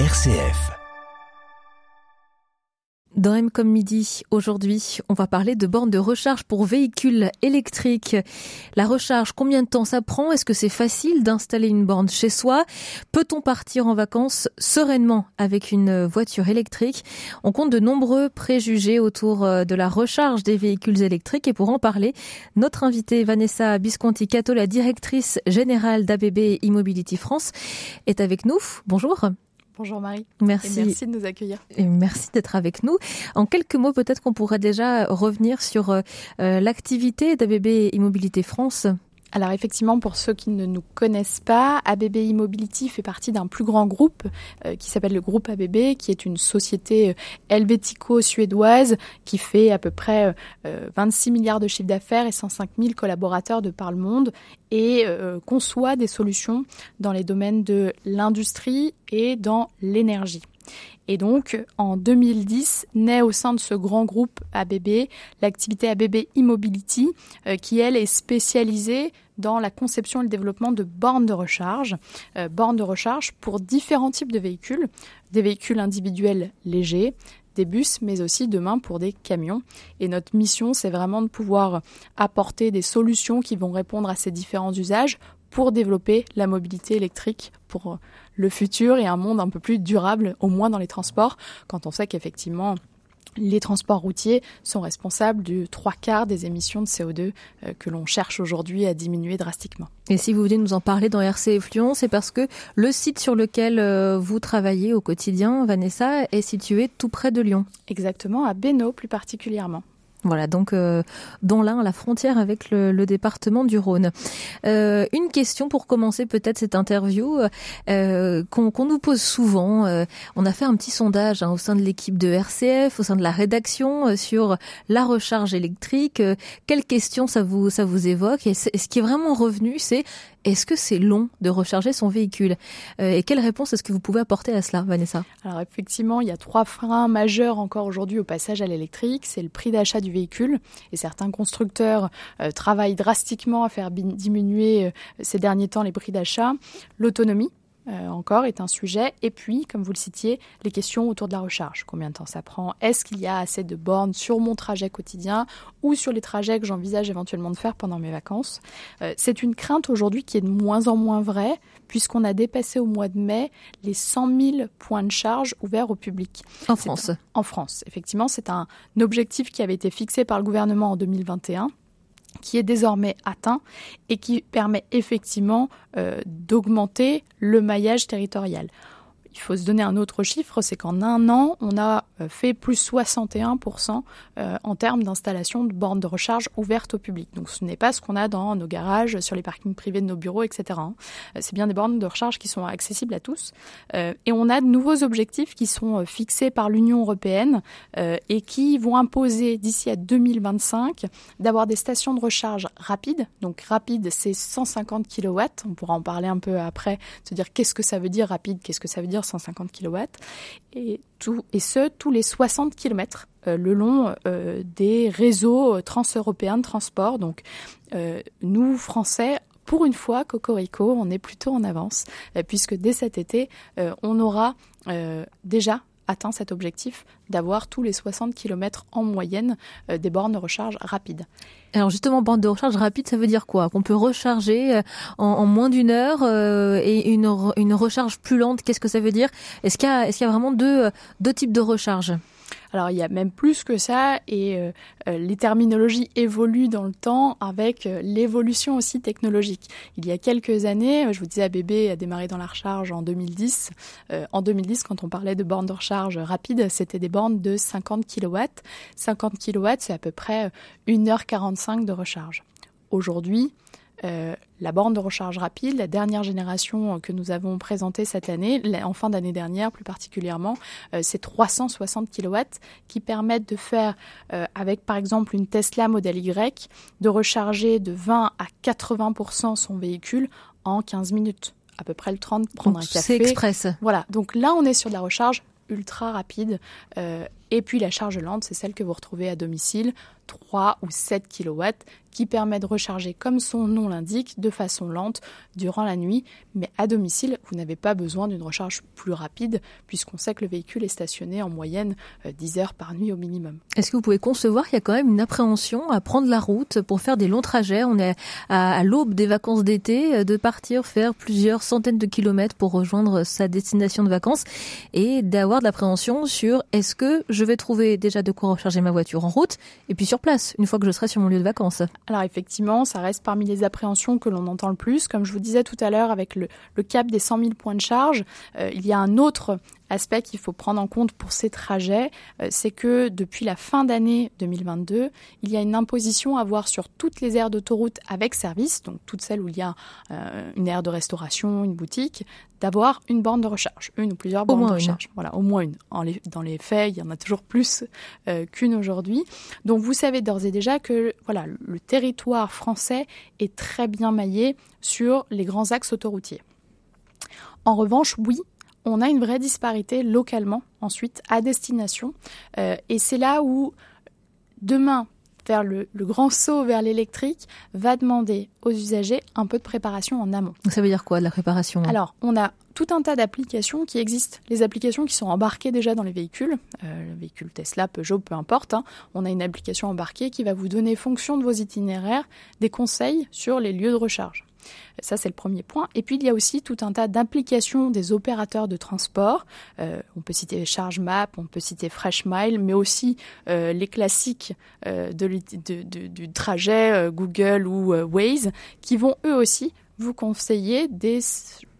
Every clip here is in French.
RCF. Dans M midi, aujourd'hui, on va parler de bornes de recharge pour véhicules électriques. La recharge, combien de temps ça prend? Est-ce que c'est facile d'installer une borne chez soi? Peut-on partir en vacances sereinement avec une voiture électrique? On compte de nombreux préjugés autour euh, de la recharge des véhicules électriques et pour en parler, notre invitée Vanessa Bisconti-Cato, la directrice générale d'ABB Immobility France, est avec nous. Bonjour. Bonjour Marie. Merci. Et merci de nous accueillir. Et merci d'être avec nous. En quelques mots, peut-être qu'on pourrait déjà revenir sur euh, l'activité d'ABB Immobilité France. Alors effectivement, pour ceux qui ne nous connaissent pas, ABB Immobility fait partie d'un plus grand groupe euh, qui s'appelle le groupe ABB, qui est une société euh, helvético-suédoise qui fait à peu près euh, 26 milliards de chiffre d'affaires et 105 000 collaborateurs de par le monde et euh, conçoit des solutions dans les domaines de l'industrie et dans l'énergie. Et donc, en 2010, naît au sein de ce grand groupe ABB l'activité ABB Immobility, euh, qui elle est spécialisée dans la conception et le développement de bornes de recharge, euh, bornes de recharge pour différents types de véhicules, des véhicules individuels légers, des bus, mais aussi demain pour des camions. Et notre mission, c'est vraiment de pouvoir apporter des solutions qui vont répondre à ces différents usages pour développer la mobilité électrique pour le futur et un monde un peu plus durable, au moins dans les transports, quand on sait qu'effectivement, les transports routiers sont responsables du trois quarts des émissions de CO2 euh, que l'on cherche aujourd'hui à diminuer drastiquement. Et si vous venez nous en parler dans Lyon, c'est parce que le site sur lequel euh, vous travaillez au quotidien, Vanessa, est situé tout près de Lyon. Exactement, à Bénaud plus particulièrement. Voilà, donc euh, dans l'un, la frontière avec le, le département du Rhône. Euh, une question pour commencer peut-être cette interview euh, qu'on qu nous pose souvent. On a fait un petit sondage hein, au sein de l'équipe de RCF, au sein de la rédaction sur la recharge électrique. Quelles questions ça vous ça vous évoque? Et, ce qui est vraiment revenu, c'est est-ce que c'est long de recharger son véhicule Et quelle réponse est-ce que vous pouvez apporter à cela, Vanessa? Alors effectivement, il y a trois freins majeurs encore aujourd'hui au passage à l'électrique. C'est le prix d'achat du véhicule et certains constructeurs euh, travaillent drastiquement à faire diminuer euh, ces derniers temps les prix d'achat. L'autonomie, euh, encore est un sujet. Et puis, comme vous le citiez, les questions autour de la recharge. Combien de temps ça prend? Est-ce qu'il y a assez de bornes sur mon trajet quotidien ou sur les trajets que j'envisage éventuellement de faire pendant mes vacances? Euh, C'est une crainte aujourd'hui qui est de moins en moins vraie puisqu'on a dépassé au mois de mai les 100 000 points de charge ouverts au public. En France un, En France, effectivement. C'est un objectif qui avait été fixé par le gouvernement en 2021 qui est désormais atteint et qui permet effectivement euh, d'augmenter le maillage territorial. Il faut se donner un autre chiffre, c'est qu'en un an, on a euh, fait plus 61% euh, en termes d'installation de bornes de recharge ouvertes au public. Donc ce n'est pas ce qu'on a dans nos garages, sur les parkings privés de nos bureaux, etc. Hein. Euh, c'est bien des bornes de recharge qui sont accessibles à tous. Et on a de nouveaux objectifs qui sont fixés par l'Union européenne et qui vont imposer d'ici à 2025 d'avoir des stations de recharge rapides. Donc rapide, c'est 150 kW. On pourra en parler un peu après, se dire qu'est-ce que ça veut dire rapide, qu'est-ce que ça veut dire 150 kW, et, et ce, tous les 60 km euh, le long euh, des réseaux transeuropéens de transport. Donc, euh, nous, Français, pour une fois, Cocorico, on est plutôt en avance, euh, puisque dès cet été, euh, on aura euh, déjà atteint cet objectif d'avoir tous les 60 km en moyenne euh, des bornes de recharge rapides. Alors justement, borne de recharge rapide, ça veut dire quoi? Qu'on peut recharger en, en moins d'une heure euh, et une, une recharge plus lente, qu'est-ce que ça veut dire? Est-ce qu'il y, a vraiment deux, deux types de recharge? Alors il y a même plus que ça et euh, les terminologies évoluent dans le temps avec euh, l'évolution aussi technologique. Il y a quelques années, je vous disais ABB a démarré dans la recharge en 2010. Euh, en 2010, quand on parlait de bornes de recharge rapide, c'était des bornes de 50 kW. 50 kW, c'est à peu près 1h45 de recharge. Aujourd'hui, euh, la borne de recharge rapide, la dernière génération que nous avons présentée cette année, en fin d'année dernière plus particulièrement, euh, c'est 360 kW qui permettent de faire, euh, avec par exemple une Tesla Model Y, de recharger de 20 à 80% son véhicule en 15 minutes à peu près le 30 prendre donc, un café. C'est express. Voilà, donc là on est sur de la recharge ultra rapide euh, Et puis la charge lente, c'est celle que vous retrouvez à domicile, 3 ou 7 kW, qui permet de recharger, comme son nom l'indique, de façon lente durant la nuit. Mais à domicile, vous n'avez pas besoin d'une recharge plus rapide, puisqu'on sait que le véhicule est stationné en moyenne 10 euh, heures par nuit au minimum. Est-ce que vous pouvez concevoir qu'il y a quand même une appréhension à prendre la route pour faire des longs trajets? On est à, l'aube des vacances d'été, euh, de partir faire plusieurs centaines de kilomètres pour rejoindre sa destination de vacances et d'avoir de l'appréhension sur est-ce que je vais trouver déjà de quoi recharger ma voiture en route et puis sur place une fois que je serai sur mon lieu de vacances. Alors effectivement, ça reste parmi les appréhensions que l'on entend le plus. Comme je vous disais tout à l'heure avec le, cap des 100 000 points de charge, euh, il y a un autre aspect qu'il faut prendre en compte pour ces trajets, euh, c'est que depuis la fin d'année 2022, il y a une imposition à voir sur toutes les aires d'autoroute avec service, donc toutes celles où il y a euh, une aire de restauration, une boutique, d'avoir une borne de recharge, une ou plusieurs bornes de recharge. Voilà, au moins une. dans les faits, il y en a toujours plus euh, qu'une aujourd'hui. Donc vous savez d'ores et déjà que voilà, le territoire français est très bien maillé sur les grands axes autoroutiers. En revanche, oui, on a une vraie disparité localement ensuite à destination. Euh, et c'est là où demain, faire le, grand saut vers l'électrique va demander aux usagers un peu de préparation en amont. Ça veut dire quoi de la préparation Alors, on a tout un tas d'applications qui existent. Les applications qui sont embarquées déjà dans les véhicules, euh, le véhicule Tesla, Peugeot, peu importe. Hein. on a une application embarquée qui va vous donner, fonction de vos itinéraires, des conseils sur les lieux de recharge. Ça, c'est le premier point. Et puis, il y a aussi tout un tas d'applications des opérateurs de transport. Euh, on peut citer ChargeMap, on peut citer FreshMile, mais aussi euh, les classiques euh, du trajet Google ou Waze, qui vont eux aussi vous conseiller des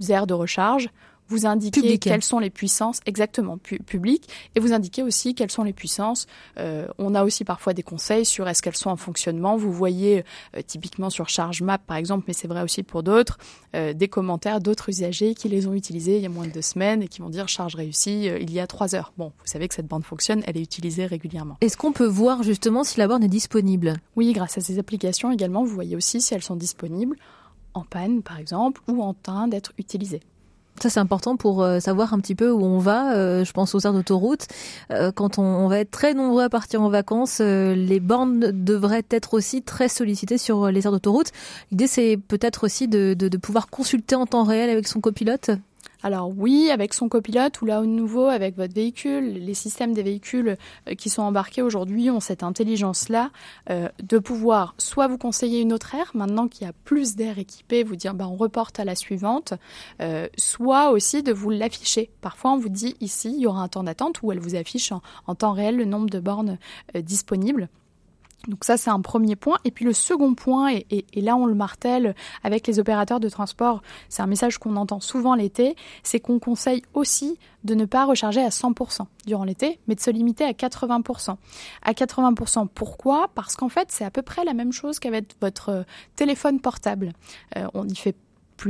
aires de recharge vous indiquez quelles sont les puissances exactement publiques et vous indiquez aussi quelles sont les puissances. Euh, on a aussi parfois des conseils sur est-ce qu'elles sont en fonctionnement. Vous voyez euh, typiquement sur ChargeMap par exemple, mais c'est vrai aussi pour d'autres, euh, des commentaires d'autres usagers qui les ont utilisés il y a moins de deux semaines et qui vont dire charge réussie il y a trois heures. Bon, vous savez que cette bande fonctionne, elle est utilisée régulièrement. Est-ce qu'on peut voir justement si la borne est disponible? Oui, grâce à ces applications également, vous voyez aussi si elles sont disponibles en panne par exemple ou en train d'être utilisées. Ça, c'est important pour euh, savoir un petit peu où on va. Euh, je pense aux aires d'autoroute. Euh, quand on, va être très nombreux à partir en vacances, les bornes devraient être aussi très sollicitées sur les aires d'autoroute. L'idée, c'est peut-être aussi de, de pouvoir consulter en temps réel avec son copilote? Alors oui, avec son copilote ou là au nouveau avec votre véhicule, les systèmes des véhicules euh, qui sont embarqués aujourd'hui ont cette intelligence-là euh, de pouvoir soit vous conseiller une autre aire, maintenant qu'il y a plus d'air équipé, vous dire bah, on reporte à la suivante, euh, soit aussi de vous l'afficher. Parfois on vous dit ici il y aura un temps d'attente où elle vous affiche en temps réel le nombre de bornes disponibles. Donc ça, c'est un premier point. Et puis le second point, et, là on le martèle avec les opérateurs de transport, c'est un message qu'on entend souvent l'été, c'est qu'on conseille aussi de ne pas recharger à 100% durant l'été, mais de se limiter à 80%. À 80%, pourquoi? Parce qu'en fait, c'est à peu près la même chose qu'avec votre téléphone portable. Euh, on y fait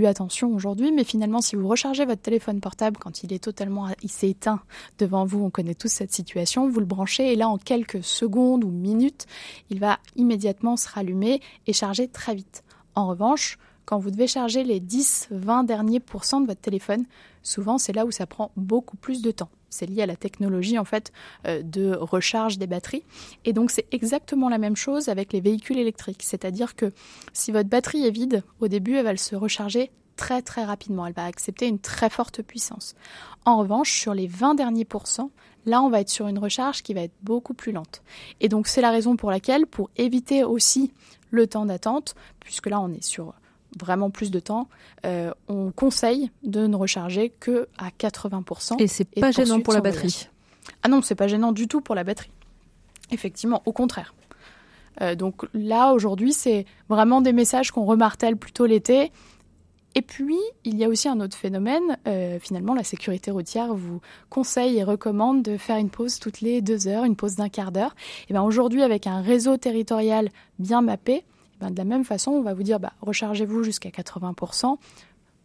attention aujourd'hui, mais finalement, si vous rechargez votre téléphone portable quand il est totalement, il s'est éteint devant vous, on connaît tous cette situation, vous le branchez et là, en quelques secondes ou minutes, il va immédiatement se rallumer et charger très vite. En revanche, quand vous devez charger les 10-20 derniers pourcents de votre téléphone, souvent c'est là où ça prend beaucoup plus de temps. C'est lié à la technologie en fait euh, de recharge des batteries. Et donc c'est exactement la même chose avec les véhicules électriques. C'est-à-dire que si votre batterie est vide, au début elle va se recharger très très rapidement. Elle va accepter une très forte puissance. En revanche, sur les 20 derniers pourcents, là on va être sur une recharge qui va être beaucoup plus lente. Et donc c'est la raison pour laquelle, pour éviter aussi le temps d'attente, puisque là on est sur vraiment plus de temps, euh, on conseille de ne recharger que à 80%. Et c'est pas gênant pour la batterie. Ah non, c'est pas gênant du tout pour la batterie. Effectivement, au contraire. Euh, donc là, aujourd'hui, c'est vraiment des messages qu'on remartèle plutôt l'été. Et puis, il y a aussi un autre phénomène. Euh, finalement, la sécurité routière vous conseille et recommande de faire une pause toutes les deux heures, une pause d'un quart d'heure. Et bien aujourd'hui, avec un réseau territorial bien mappé, ben, de la même façon, on va vous dire bah, rechargez-vous jusqu'à 80%,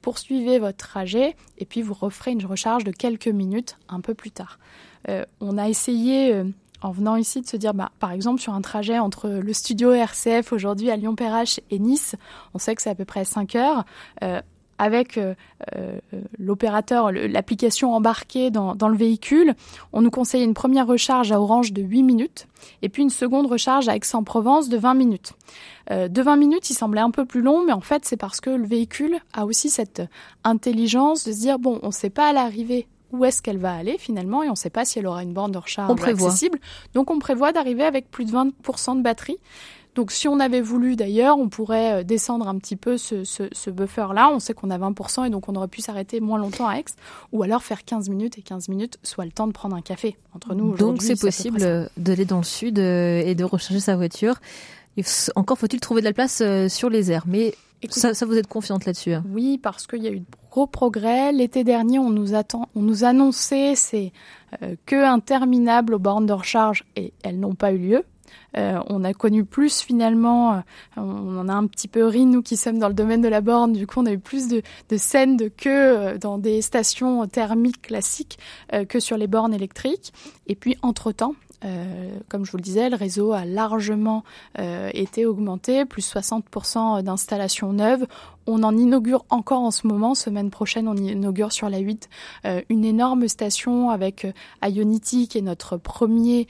poursuivez votre trajet et puis vous referez une recharge de quelques minutes un peu plus tard. Euh, on a essayé, euh, en venant ici, de se dire, bah, par exemple, sur un trajet entre le studio RCF aujourd'hui à Lyon-Perrache et Nice, on sait que c'est à peu près 5 heures. Euh, avec euh, l'opérateur, l'application embarquée dans, dans, le véhicule, on nous conseille une première recharge à Orange de 8 minutes et puis une seconde recharge à Aix-en-Provence de 20 minutes. de 20 minutes, il semblait un peu plus long, mais en fait, c'est parce que le véhicule a aussi cette intelligence de se dire, bon, on ne sait pas à l'arrivée où est-ce qu'elle va aller finalement et on ne sait pas si elle aura une borne de recharge accessible. Donc on prévoit d'arriver avec plus de 20% de batterie. Donc si on avait voulu d'ailleurs, on pourrait euh, descendre un petit peu ce, ce, buffer-là. On sait qu'on a 20% et donc on aurait pu s'arrêter moins longtemps à Aix. Ou alors faire 15 minutes et 15 minutes, soit le temps de prendre un café entre nous. Donc c'est possible d'aller dans le sud euh, et de recharger sa voiture. Encore faut-il trouver de la place euh, sur les airs. Mais ça, ça, vous êtes confiante là-dessus hein? Oui, parce qu'il y a eu de gros progrès. L'été dernier, on nous, attend, on nous annonçait c'est euh, que interminable aux bornes de recharge et elles n'ont pas eu lieu. Euh, on a connu plus finalement, euh, on en a un petit peu ri nous qui sommes dans le domaine de la borne, du coup on a eu plus de, de scènes de queue euh, dans des stations thermiques classiques que sur les bornes électriques. Et puis entre-temps, euh, comme je vous le disais, le réseau a largement euh, été augmenté, plus 60% d'installations neuves. On en inaugure encore en ce moment. Semaine prochaine, on inaugure sur la 8 euh, une énorme station avec Ionity, qui est notre premier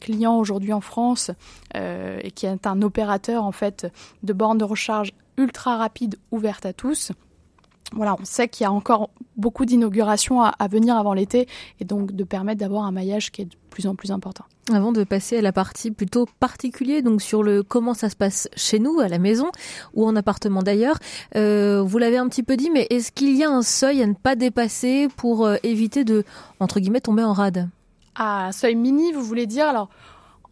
client aujourd'hui en France et qui est un opérateur en fait de bornes de recharge ultra rapide ouverte à tous voilà, on sait qu'il y a encore beaucoup d'inaugurations à, venir avant l'été et donc de permettre d'avoir un maillage qui est de plus en plus important. Avant de passer à la partie plutôt particulière, donc sur le comment ça se passe chez nous, à la maison ou en appartement d'ailleurs, euh, vous l'avez un petit peu dit, mais est-ce qu'il y a un seuil à ne pas dépasser pour euh, éviter de, entre guillemets, tomber en rade? Ah, un seuil mini, vous voulez dire? Alors,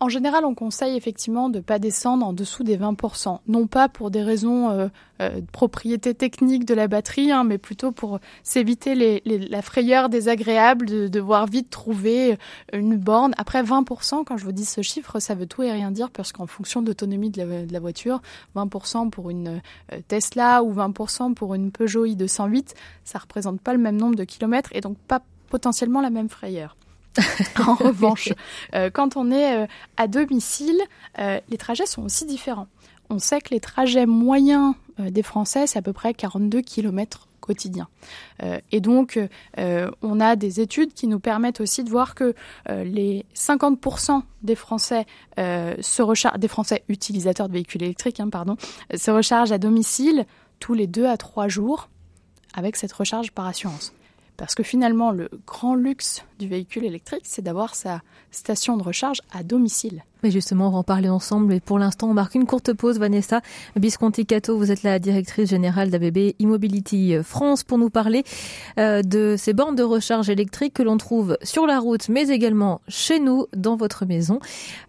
en général, on conseille effectivement de ne pas descendre en dessous des 20%. Non pas pour des raisons euh, euh, de propriété technique de la batterie, hein, mais plutôt pour s'éviter la frayeur désagréable de devoir vite trouver une borne. Après 20%, quand je vous dis ce chiffre, ça veut tout et rien dire parce qu'en fonction de, de, la voiture, 20% pour une euh, Tesla ou 20% pour une Peugeot i208, ça représente pas le même nombre de kilomètres et donc pas potentiellement la même frayeur. en revanche, euh, quand on est euh, à domicile, euh, les trajets sont aussi différents. On sait que les trajets moyens des Français, c'est à peu près 42 km quotidiens. et donc, on a des études qui nous permettent aussi de voir que les 50% des Français se des Français utilisateurs de véhicules électriques, hein, pardon, se rechargent à domicile tous les 2 à 3 jours avec cette recharge par assurance. Parce que finalement, le grand luxe du véhicule électrique, c'est d'avoir sa station de recharge à domicile. Mais justement, on va en parler ensemble. Et pour l'instant, on marque une courte pause. Vanessa Bisconti-Cato, vous êtes la directrice générale d'ABB e-Mobility France pour nous parler euh, de ces bornes de recharge électrique que l'on trouve sur la route, mais également chez nous, dans votre maison.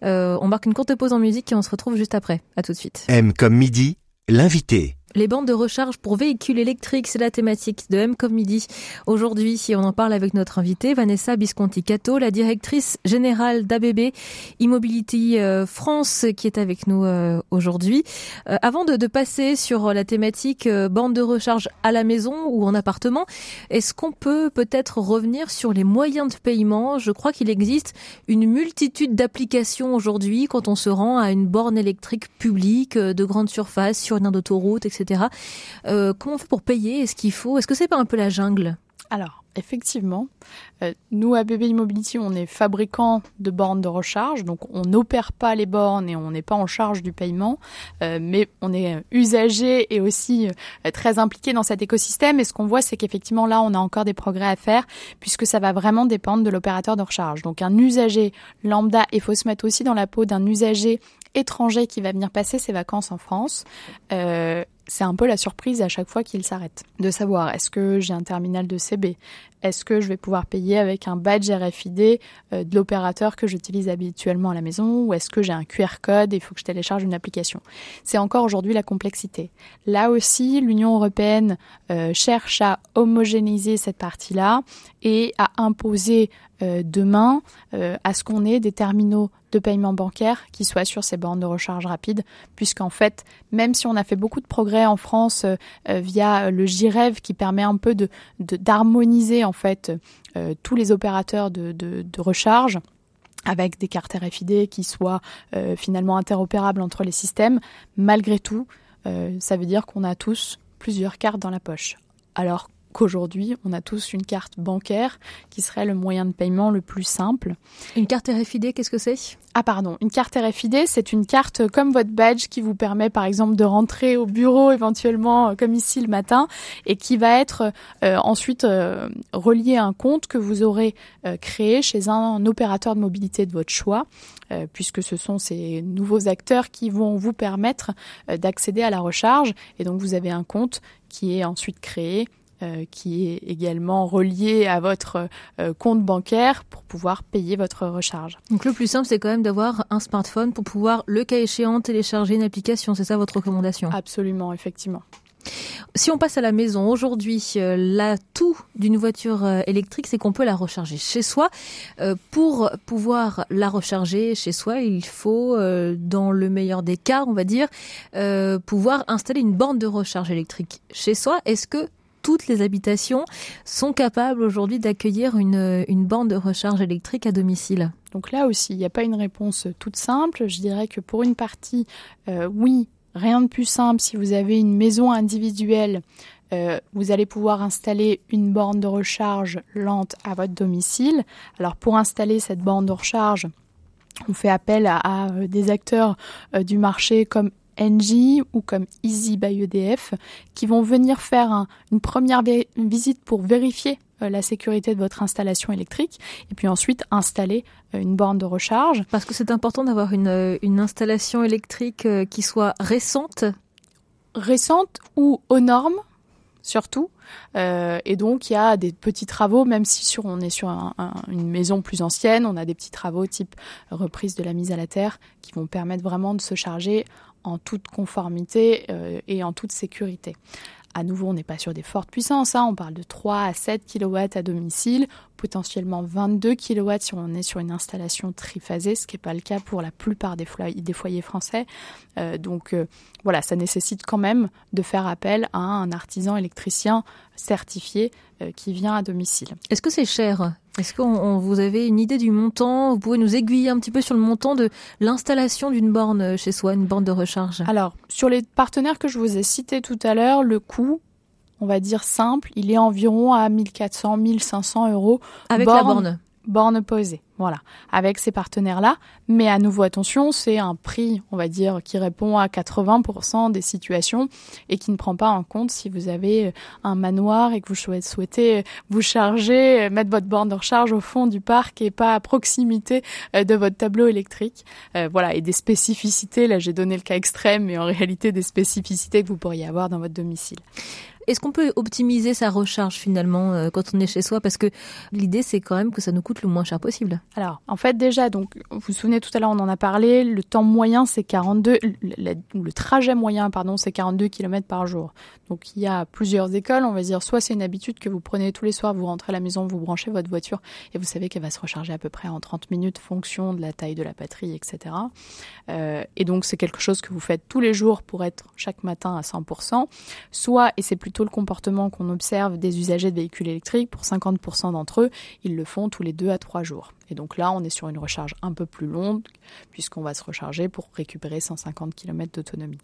Euh, on marque une courte pause en musique et on se retrouve juste après. À tout de suite. M comme midi, l'invité. Les bandes de recharge pour véhicules électriques, c'est la thématique de M comme midi. Aujourd'hui, si on en parle avec notre invitée, Vanessa Bisconti-Cato, la directrice générale d'ABB Immobility euh, France, qui est avec nous euh, aujourd'hui. Euh, avant de, passer sur la thématique bande de recharge à la maison ou en appartement, est-ce qu'on peut peut-être revenir sur les moyens de paiement? Je crois qu'il existe une multitude d'applications aujourd'hui quand on se rend à une borne électrique publique de grande surface sur une aire d'autoroute, Euh, comment on fait pour payer? Est-ce qu'il faut? Est-ce que c'est pas un peu la jungle? Alors, effectivement, euh, nous à BB Immobility, on est fabricant de bornes de recharge, donc on n'opère pas les bornes et on n'est pas en charge du paiement, euh, mais on est usager et aussi très impliqué dans cet écosystème. Et ce qu'on voit, c'est qu'effectivement là, on a encore des progrès à faire puisque ça va vraiment dépendre de l'opérateur de recharge. Donc un usager lambda, il faut se mettre aussi dans la peau d'un usager étranger qui va venir passer ses vacances en France. C'est un peu la surprise à chaque fois qu'il s'arrête. De savoir, est-ce que j'ai un terminal de CB Est-ce que je vais pouvoir payer avec un badge RFID euh, de l'opérateur que j'utilise habituellement à la maison Ou est-ce que j'ai un QR code et il faut que je télécharge une application? C'est encore aujourd'hui la complexité. Là aussi, l'Union européenne euh, cherche à homogénéiser cette partie-là et à imposer euh, demain à ce qu'on ait des terminaux de paiement bancaire qui soient sur ces bornes de recharge rapide, puisqu'en fait, même si on a fait beaucoup de progrès en France via le JREV qui permet un peu d'harmoniser en fait tous les opérateurs de, recharge avec des cartes RFID qui soient finalement interopérables entre les systèmes, malgré tout, ça veut dire qu'on a tous plusieurs cartes dans la poche. Alors qu'aujourd'hui, on a tous une carte bancaire qui serait le moyen de paiement le plus simple. Une carte RFID, qu'est-ce que c'est? Ah pardon, une carte RFID, c'est une carte comme votre badge qui vous permet par exemple de rentrer au bureau éventuellement euh, comme ici le matin et qui va être euh, ensuite euh, relié à un compte que vous aurez créé chez un, opérateur de mobilité de votre choix puisque ce sont ces nouveaux acteurs qui vont vous permettre d'accéder à la recharge. Et donc vous avez un compte qui est ensuite créé euh, qui est également relié à votre euh, compte bancaire pour pouvoir payer votre recharge. Donc le plus simple, c'est quand même d'avoir un smartphone pour pouvoir, le cas échéant, télécharger une application. C'est ça votre recommandation? Absolument, effectivement. Si on passe à la maison aujourd'hui, euh, l'atout d'une voiture électrique, c'est qu'on peut la recharger chez soi. pour pouvoir la recharger chez soi, il faut, dans le meilleur des cas, on va dire, pouvoir installer une borne de recharge électrique chez soi. Est-ce que toutes les habitations sont capables aujourd'hui d'accueillir une, borne de recharge électrique à domicile Donc là aussi, il n'y a pas une réponse toute simple. Je dirais que pour une partie, euh, oui, rien de plus simple. Si vous avez une maison individuelle, euh, vous allez pouvoir installer une borne de recharge lente à votre domicile. Alors pour installer cette borne de recharge, on fait appel à, euh, des acteurs du marché comme NG ou comme Easy by EDF qui vont venir faire une première visite pour vérifier euh, la sécurité de votre installation électrique et puis ensuite installer euh, une borne de recharge. Parce que c'est important d'avoir une, euh, une, installation électrique qui soit récente Récente ou aux normes surtout. et donc il y a des petits travaux, même si sur, on est sur une maison plus ancienne, on a des petits travaux type reprise de la mise à la terre qui vont permettre vraiment de se charger en toute conformité euh, et en toute sécurité. À nouveau, on n'est pas sur des fortes puissances, hein. on parle de 3 à 7 kW à domicile, potentiellement 22 kW si on est sur une installation triphasée, ce qui n'est pas le cas pour la plupart des, foyers, français. Euh, donc euh, voilà, ça nécessite quand même de faire appel à un artisan électricien certifié qui vient à domicile. Est-ce que c'est cher est-ce que vous avez une idée du montant? Vous pouvez nous aiguiller un petit peu sur le montant de l'installation d'une borne euh, chez soi, une borne de recharge? Alors, sur les partenaires que je vous ai cités tout à l'heure, le coût, on va dire simple, il est environ à 1400, 1500 euros. Avec la borne borne posée. Voilà, avec ces partenaires-là. Mais à nouveau, attention, c'est un prix, on va dire, qui répond à 80% des situations et qui ne prend pas en compte si vous avez un manoir et que vous souhaitez vous charger, mettre votre borne de recharge au fond du parc et pas à proximité euh, de votre tableau électrique. Euh, voilà, et des spécificités, là j'ai donné le cas extrême, mais en réalité des spécificités que vous pourriez avoir dans votre domicile. Est-ce qu'on peut optimiser sa recharge finalement euh, quand on est chez soi? Parce que l'idée, c'est quand même que ça nous coûte le moins cher possible. Alors, en fait, déjà, donc, vous vous souvenez tout à l'heure, on en a parlé, le temps moyen, c'est 42, le, le, trajet moyen, pardon, c'est 42 km par jour. Donc, il y a plusieurs écoles, on va dire, soit c'est une habitude que vous prenez tous les soirs, vous rentrez à la maison, vous branchez votre voiture et vous savez qu'elle va se recharger à peu près en 30 minutes, fonction de la taille de la batterie, etc. Euh, et donc, c'est quelque chose que vous faites tous les jours pour être chaque matin à 100%. Soit, et c'est plutôt le comportement qu'on observe des usagers de véhicules électriques. Pour 50% d'entre eux, ils le font tous les deux à trois jours. Et donc là, on est sur une recharge un peu plus longue, puisqu'on va se recharger pour récupérer 150 km d'autonomie.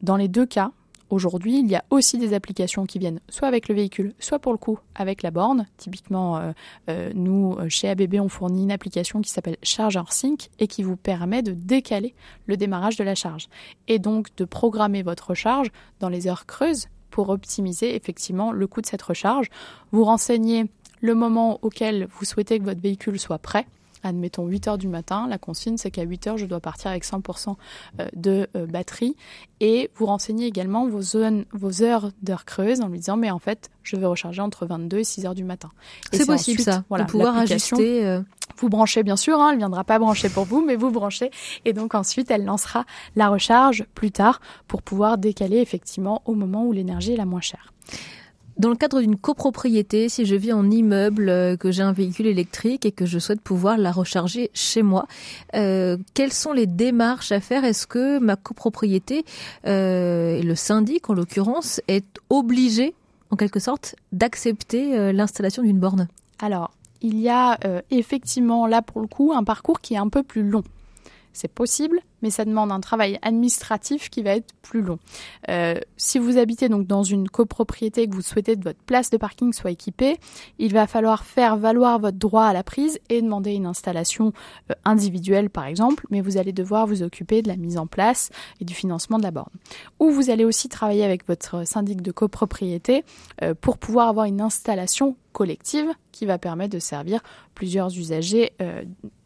Dans les deux cas, Aujourd'hui, il y a aussi des applications qui viennent soit avec le véhicule, soit pour le coup avec la borne. Typiquement, euh, euh, nous, euh, chez ABB, on fournit une application qui s'appelle Charger Sync et qui vous permet de décaler le démarrage de la charge et donc de programmer votre recharge dans les heures creuses pour optimiser effectivement le coût de cette recharge. Vous renseignez le moment auquel vous souhaitez que votre véhicule soit prêt. Admettons 8 heures du matin, la consigne c'est qu'à 8 heures je dois partir avec 100% euh, de euh, batterie et vous renseignez également vos, zones, vos heures d'heures creuses en lui disant mais en fait je vais recharger entre 22 et 6 heures du matin. C'est possible ça, voilà, de pouvoir ajuster. Euh, vous branchez bien sûr, hein, elle viendra pas brancher pour vous, mais vous branchez et donc ensuite elle lancera la recharge plus tard pour pouvoir décaler effectivement au moment où l'énergie est la moins chère. Dans le cadre d'une copropriété, si je vis en immeuble, euh, que j'ai un véhicule électrique et que je souhaite pouvoir la recharger chez moi, euh, quelles sont les démarches à faire? Est-ce que ma copropriété, euh, le syndic en l'occurrence, est obligé, en quelque sorte, d'accepter l'installation d'une borne? Alors, il y a effectivement là pour le coup un parcours qui est un peu plus long. C'est possible, mais ça demande un travail administratif qui va être plus long. Euh, si vous habitez donc dans une copropriété et que vous souhaitez que votre place de parking soit équipée, il va falloir faire valoir votre droit à la prise et demander une installation euh, individuelle par exemple, mais vous allez devoir vous occuper de la mise en place et du financement de la borne. Ou vous allez aussi travailler avec votre syndic de copropriété euh, pour pouvoir avoir une installation collective qui va permettre de servir plusieurs usagers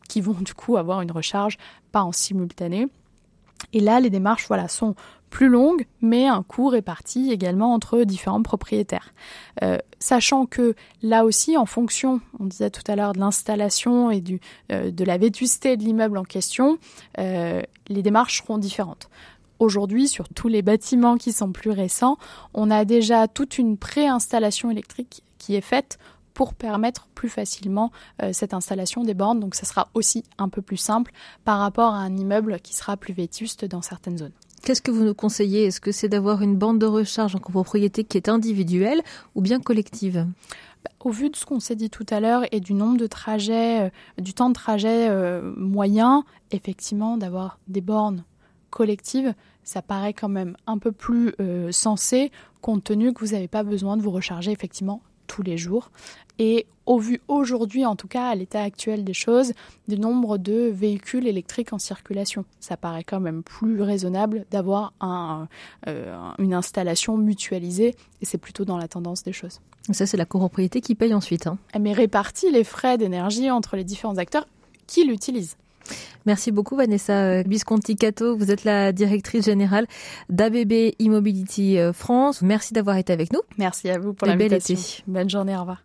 qui vont du coup avoir une recharge pas en simultané. Et là, les démarches voilà, sont plus longues, mais un coût réparti également entre différents propriétaires. Euh, sachant que là aussi, en fonction, on disait tout à l'heure, de l'installation et euh, de la vétusté de l'immeuble en question, euh, les démarches seront différentes. Aujourd'hui, sur tous les bâtiments qui sont plus récents, on a déjà toute une préinstallation électrique qui est faite pour permettre plus facilement euh, cette installation des bornes. Donc ça sera aussi un peu plus simple par rapport à un immeuble qui sera plus vétuste dans certaines zones. Qu'est-ce que vous nous conseillez? Est-ce que c'est d'avoir une bande de recharge en copropriété qui est individuelle ou bien collective? Au vu de ce qu'on s'est dit tout à l'heure et du nombre de trajets, euh, du temps de trajet euh, moyen, effectivement, d'avoir des bornes collectives, ça paraît quand même un peu plus sensé compte tenu que vous n'avez pas besoin de vous recharger effectivement tous les jours. Et au vu aujourd'hui, en tout cas à l'état actuel des choses, du nombre de véhicules électriques en circulation. Ça paraît quand même plus raisonnable d'avoir un, euh, une installation mutualisée et c'est plutôt dans la tendance des choses. Ça, c'est la copropriété qui paye ensuite. Hein. Elle met répartit les frais d'énergie entre les différents acteurs qui l'utilisent. Merci beaucoup Vanessa Bisconti-Cato. Vous êtes la directrice générale d'ABB Immobility euh, France. Merci d'avoir été avec nous. Merci à vous pour l'invitation. Bonne journée, au revoir.